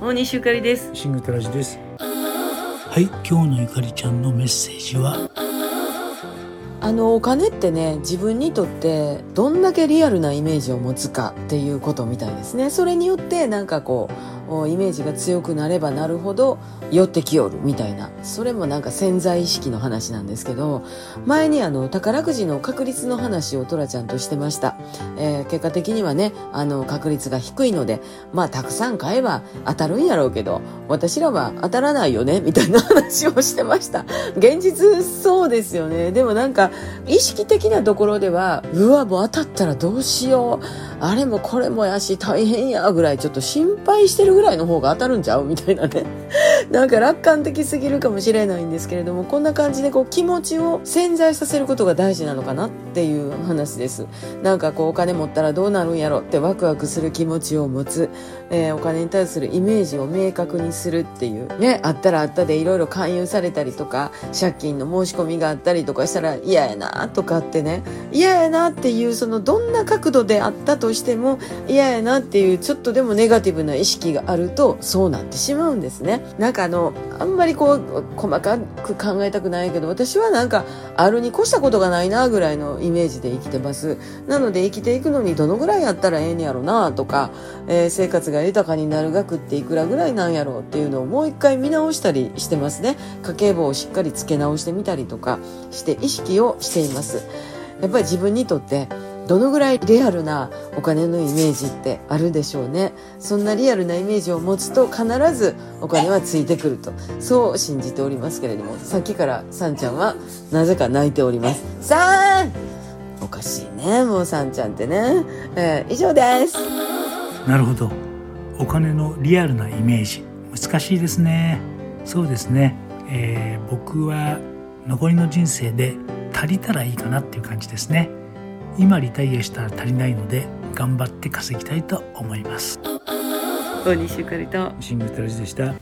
大西ゆかりです。シングテラジです。はい今日のゆかりちゃんのメッセージはあのお金ってね自分にとってどんだけリアルなイメージを持つかっていうことみたいですね。それによってなんかこうイメージが強くなればなるほど寄ってきよるみたいな。それもなんか潜在意識の話なんですけど前にあの宝くじの確率の話をトラちゃんとしてました、えー、結果的にはねあの確率が低いのでまあたくさん買えば当たるんやろうけど私らは当たらないよねみたいな話をしてました。現実そうですよね。でもなんか意識的なところではうわもう当たったらどうしよう。あれもこれもやし大変やぐらい。ちょっと心配してるぐらいの方が当たるんちゃう？みたいなね。なんか楽観的すぎるかもしれないんですけれどもこんな感じでこう気持ちを潜在させることが大事なのかなっていう話です。なんかこうお金持ったらどうなるんやろってワクワクする気持ちを持つ、えー、お金に対するイメージを明確にするっていうねあったらあったでいろいろ勧誘されたりとか借金の申し込みがあったりとかしたら嫌やなとかってね嫌やなっていうそのどんな角度であったとしても嫌やなっていうちょっとでもネガティブな意識があるとそうなってしまうんですね。なんかあのあんまりこう細かく考えたくないけど私はなんかあるに越したことがないなぐらいのイメージで生きてます。なので生きていくのにどのぐらいやったらええんやろなとか、えー、生活が豊かになる額っていくらぐらいなんやろうっていうのをもう一回見直したりしてますね。家計簿をしっかりつけ直してみたりとかして意識をしています。やっぱり自分にとってどのぐらいリアルなお金のイメージってあるでしょうね。そんなリアルなイメージを持つと必ずお金はついてくると。そう信じておりますけれどもさっきからさんちゃんはなぜか泣いております。さん。おかしいねもうさんちゃんってね、えー、以上です。なるほど。お金のリアルなイメージ。難しいですね。そうですね、えー、僕は残りの人生で足りたらいいかなっていう感じですね。今リタイアしたら足りないので頑張って稼ぎたいと思います。大西ゆかりと。シングルタラジでした